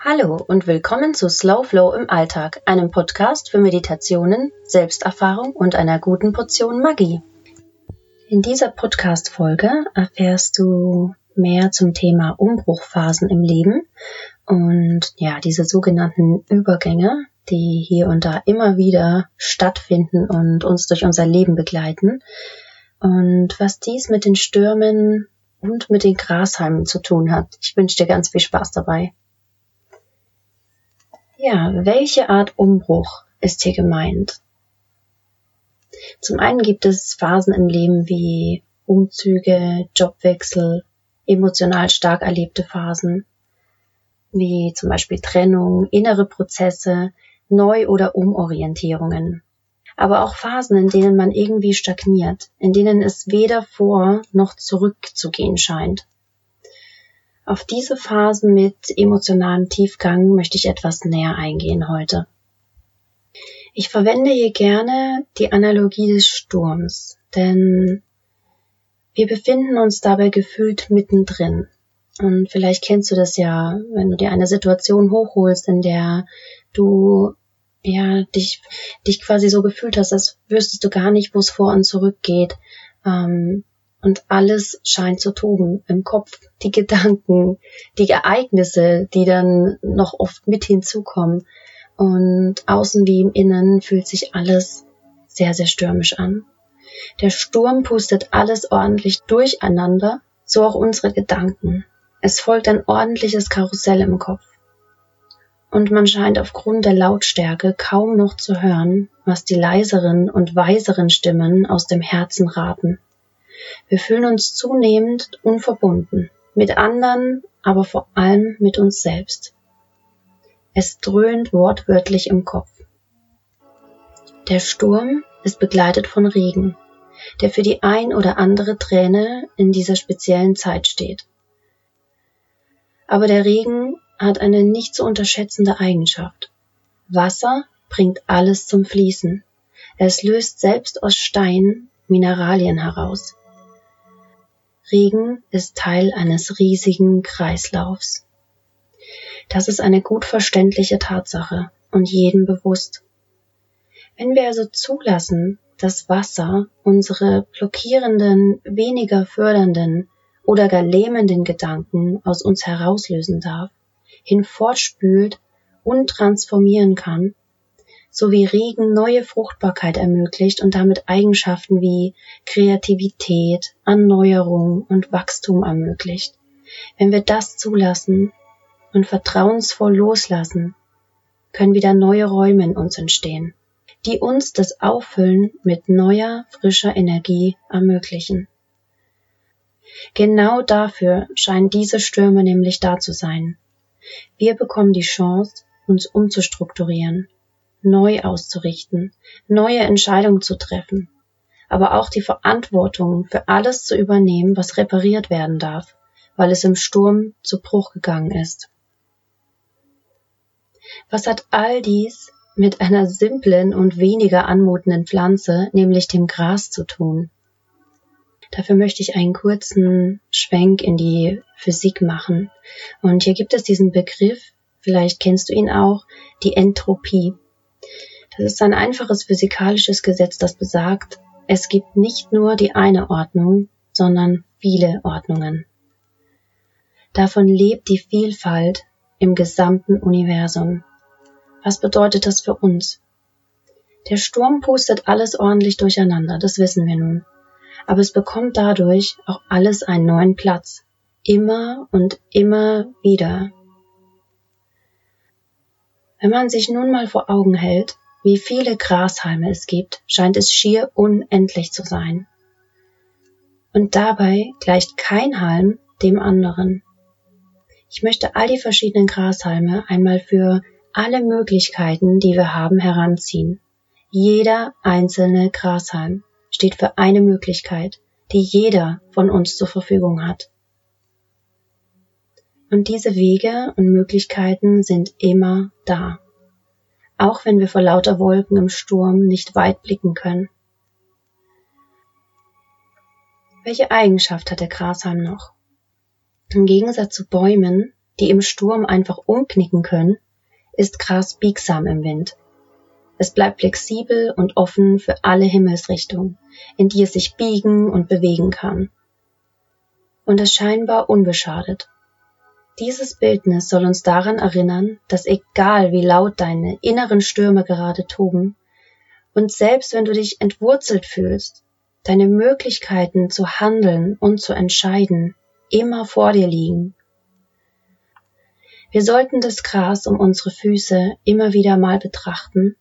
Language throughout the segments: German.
Hallo und willkommen zu Slow Flow im Alltag, einem Podcast für Meditationen, Selbsterfahrung und einer guten Portion Magie. In dieser Podcast-Folge erfährst du mehr zum Thema Umbruchphasen im Leben und ja, diese sogenannten Übergänge, die hier und da immer wieder stattfinden und uns durch unser Leben begleiten und was dies mit den Stürmen und mit den Grashalmen zu tun hat. Ich wünsche dir ganz viel Spaß dabei. Ja, welche Art Umbruch ist hier gemeint? Zum einen gibt es Phasen im Leben wie Umzüge, Jobwechsel, emotional stark erlebte Phasen, wie zum Beispiel Trennung, innere Prozesse, Neu- oder Umorientierungen. Aber auch Phasen, in denen man irgendwie stagniert, in denen es weder vor noch zurückzugehen scheint. Auf diese Phasen mit emotionalem Tiefgang möchte ich etwas näher eingehen heute. Ich verwende hier gerne die Analogie des Sturms, denn wir befinden uns dabei gefühlt mittendrin. Und vielleicht kennst du das ja, wenn du dir eine Situation hochholst, in der du ja dich dich quasi so gefühlt hast, als wüsstest du gar nicht, wo es vor und zurück geht. Ähm, und alles scheint zu toben im Kopf, die Gedanken, die Ereignisse, die dann noch oft mit hinzukommen. Und außen wie im Innen fühlt sich alles sehr, sehr stürmisch an. Der Sturm pustet alles ordentlich durcheinander, so auch unsere Gedanken. Es folgt ein ordentliches Karussell im Kopf. Und man scheint aufgrund der Lautstärke kaum noch zu hören, was die leiseren und weiseren Stimmen aus dem Herzen raten. Wir fühlen uns zunehmend unverbunden, mit anderen, aber vor allem mit uns selbst. Es dröhnt wortwörtlich im Kopf. Der Sturm ist begleitet von Regen, der für die ein oder andere Träne in dieser speziellen Zeit steht. Aber der Regen hat eine nicht zu unterschätzende Eigenschaft. Wasser bringt alles zum Fließen. Es löst selbst aus Stein Mineralien heraus. Regen ist Teil eines riesigen Kreislaufs. Das ist eine gut verständliche Tatsache und jedem bewusst. Wenn wir also zulassen, dass Wasser unsere blockierenden, weniger fördernden oder gar lähmenden Gedanken aus uns herauslösen darf, hinfortspült und transformieren kann, sowie Regen neue Fruchtbarkeit ermöglicht und damit Eigenschaften wie Kreativität, Erneuerung und Wachstum ermöglicht. Wenn wir das zulassen und vertrauensvoll loslassen, können wieder neue Räume in uns entstehen, die uns das Auffüllen mit neuer, frischer Energie ermöglichen. Genau dafür scheinen diese Stürme nämlich da zu sein. Wir bekommen die Chance, uns umzustrukturieren, neu auszurichten, neue Entscheidungen zu treffen, aber auch die Verantwortung für alles zu übernehmen, was repariert werden darf, weil es im Sturm zu Bruch gegangen ist. Was hat all dies mit einer simplen und weniger anmutenden Pflanze, nämlich dem Gras, zu tun? Dafür möchte ich einen kurzen Schwenk in die Physik machen. Und hier gibt es diesen Begriff, vielleicht kennst du ihn auch, die Entropie. Das ist ein einfaches physikalisches Gesetz, das besagt, es gibt nicht nur die eine Ordnung, sondern viele Ordnungen. Davon lebt die Vielfalt im gesamten Universum. Was bedeutet das für uns? Der Sturm pustet alles ordentlich durcheinander, das wissen wir nun. Aber es bekommt dadurch auch alles einen neuen Platz. Immer und immer wieder. Wenn man sich nun mal vor Augen hält, wie viele Grashalme es gibt, scheint es schier unendlich zu sein. Und dabei gleicht kein Halm dem anderen. Ich möchte all die verschiedenen Grashalme einmal für alle Möglichkeiten, die wir haben, heranziehen. Jeder einzelne Grashalm steht für eine Möglichkeit, die jeder von uns zur Verfügung hat. Und diese Wege und Möglichkeiten sind immer da auch wenn wir vor lauter Wolken im Sturm nicht weit blicken können. Welche Eigenschaft hat der Grashalm noch? Im Gegensatz zu Bäumen, die im Sturm einfach umknicken können, ist Gras biegsam im Wind. Es bleibt flexibel und offen für alle Himmelsrichtungen, in die es sich biegen und bewegen kann. Und es scheinbar unbeschadet. Dieses Bildnis soll uns daran erinnern, dass egal wie laut deine inneren Stürme gerade toben, und selbst wenn du dich entwurzelt fühlst, deine Möglichkeiten zu handeln und zu entscheiden immer vor dir liegen. Wir sollten das Gras um unsere Füße immer wieder mal betrachten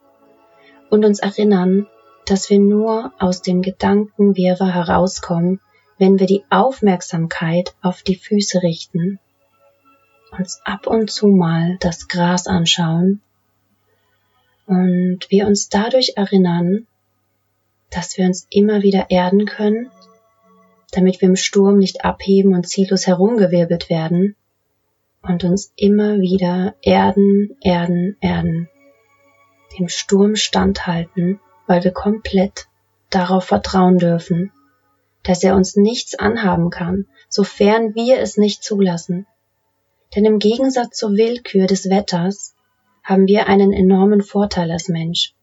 und uns erinnern, dass wir nur aus dem Gedankenwirrwarr herauskommen, wenn wir die Aufmerksamkeit auf die Füße richten, uns ab und zu mal das Gras anschauen und wir uns dadurch erinnern, dass wir uns immer wieder erden können, damit wir im Sturm nicht abheben und ziellos herumgewirbelt werden und uns immer wieder erden, erden, erden dem Sturm standhalten, weil wir komplett darauf vertrauen dürfen, dass er uns nichts anhaben kann, sofern wir es nicht zulassen. Denn im Gegensatz zur Willkür des Wetters haben wir einen enormen Vorteil als Mensch.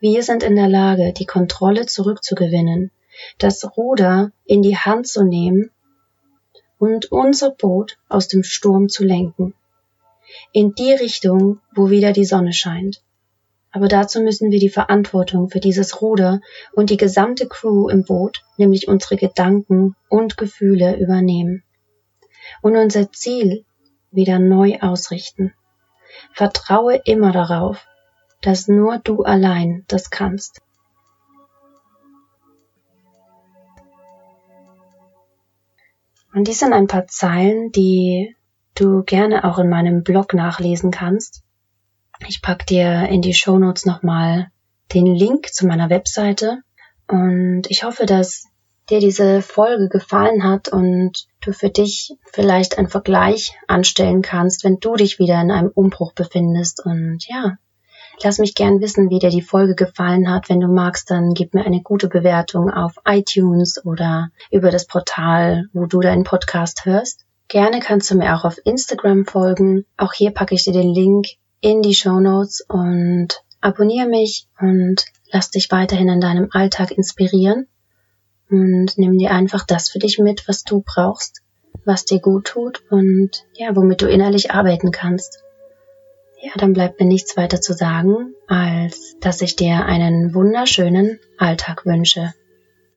Wir sind in der Lage, die Kontrolle zurückzugewinnen, das Ruder in die Hand zu nehmen und unser Boot aus dem Sturm zu lenken. In die Richtung, wo wieder die Sonne scheint. Aber dazu müssen wir die Verantwortung für dieses Ruder und die gesamte Crew im Boot, nämlich unsere Gedanken und Gefühle übernehmen. Und unser Ziel wieder neu ausrichten. Vertraue immer darauf, dass nur du allein das kannst. Und dies sind ein paar Zeilen, die du gerne auch in meinem Blog nachlesen kannst. Ich pack dir in die Show Notes nochmal den Link zu meiner Webseite und ich hoffe, dass dir diese Folge gefallen hat und du für dich vielleicht einen Vergleich anstellen kannst, wenn du dich wieder in einem Umbruch befindest. Und ja, lass mich gern wissen, wie dir die Folge gefallen hat. Wenn du magst, dann gib mir eine gute Bewertung auf iTunes oder über das Portal, wo du deinen Podcast hörst. Gerne kannst du mir auch auf Instagram folgen. Auch hier packe ich dir den Link in die Show Notes und abonniere mich und lass dich weiterhin in deinem Alltag inspirieren und nimm dir einfach das für dich mit, was du brauchst, was dir gut tut und ja, womit du innerlich arbeiten kannst. Ja, dann bleibt mir nichts weiter zu sagen, als dass ich dir einen wunderschönen Alltag wünsche.